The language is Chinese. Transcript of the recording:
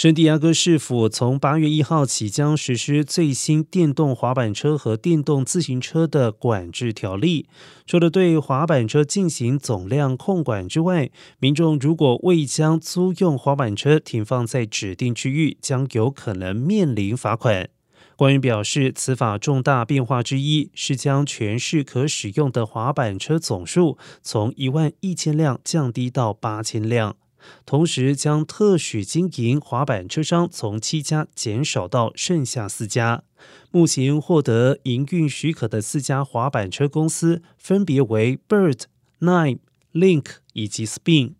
圣地亚哥市府从八月一号起将实施最新电动滑板车和电动自行车的管制条例。除了对滑板车进行总量控管之外，民众如果未将租用滑板车停放在指定区域，将有可能面临罚款。官员表示，此法重大变化之一是将全市可使用的滑板车总数从一万一千辆降低到八千辆。同时，将特许经营滑板车商从七家减少到剩下四家。目前获得营运许可的四家滑板车公司分别为 Bird、Nine、Link 以及 Spin。